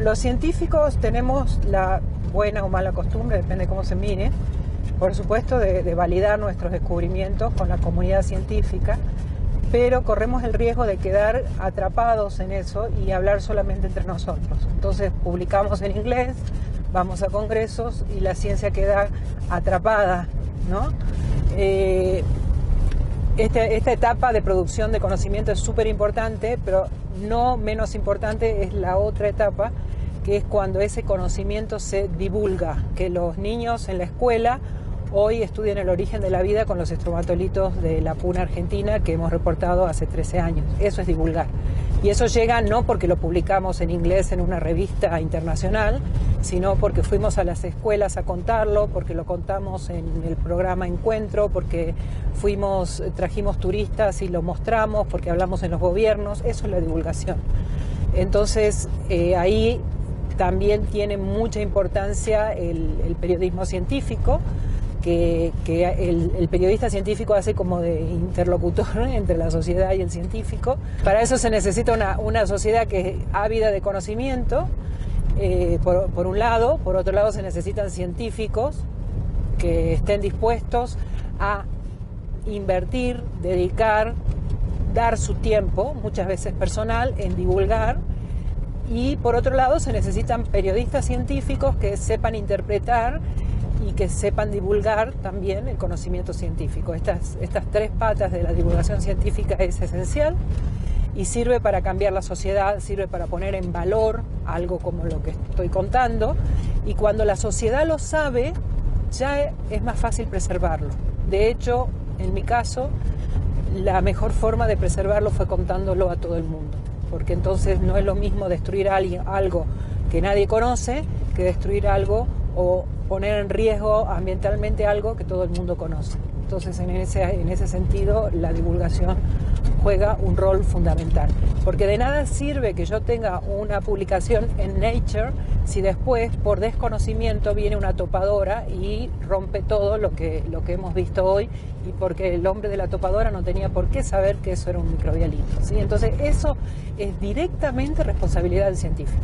los científicos tenemos la buena o mala costumbre, depende de cómo se mire, por supuesto, de, validar nuestros descubrimientos con la comunidad científica, pero corremos el riesgo de quedar atrapados en eso y hablar solamente entre nosotros. Entonces publicamos en inglés, vamos a congresos y la ciencia queda atrapada, ¿no? Eh, este, esta etapa de producción de conocimiento es súper importante, pero no menos importante es la otra etapa, que es cuando ese conocimiento se divulga, que los niños en la escuela hoy estudian el origen de la vida con los estromatolitos de la puna argentina que hemos reportado hace 13 años. Eso es divulgar. Y eso llega no porque lo publicamos en inglés en una revista internacional, sino porque fuimos a las escuelas a contarlo, porque lo contamos en el programa Encuentro, porque fuimos, trajimos turistas y lo mostramos, porque hablamos en los gobiernos. Eso es la divulgación. Entonces, eh, ahí también tiene mucha importancia el periodismo científico que, el, periodista científico hace como de interlocutor entre la sociedad y el científico. Para eso se necesita una, sociedad que es ávida de conocimiento, eh, por, un lado, por otro lado se necesitan científicos que estén dispuestos a invertir, dedicar, dar su tiempo, muchas veces personal, en divulgar. Y por otro lado se necesitan periodistas científicos que sepan interpretar y que sepan divulgar también el conocimiento científico. Estas, estas tres patas de la divulgación científica es esencial y sirve para cambiar la sociedad, sirve para poner en valor algo como lo que estoy contando y cuando la sociedad lo sabe ya es más fácil preservarlo. De hecho, en mi caso, la mejor forma de preservarlo fue contándolo a todo el mundo, porque entonces no es lo mismo destruir algo que nadie conoce que destruir algo o poner en riesgo ambientalmente algo que todo el mundo conoce. Entonces, en ese, en ese sentido, la divulgación juega un rol fundamental. Porque de nada sirve que yo tenga una publicación en Nature si después, por desconocimiento, viene una topadora y rompe todo lo que, lo que hemos visto hoy y porque el hombre de la topadora no tenía por qué saber que eso era un microbialito. ¿sí? Entonces, eso es directamente responsabilidad del científico.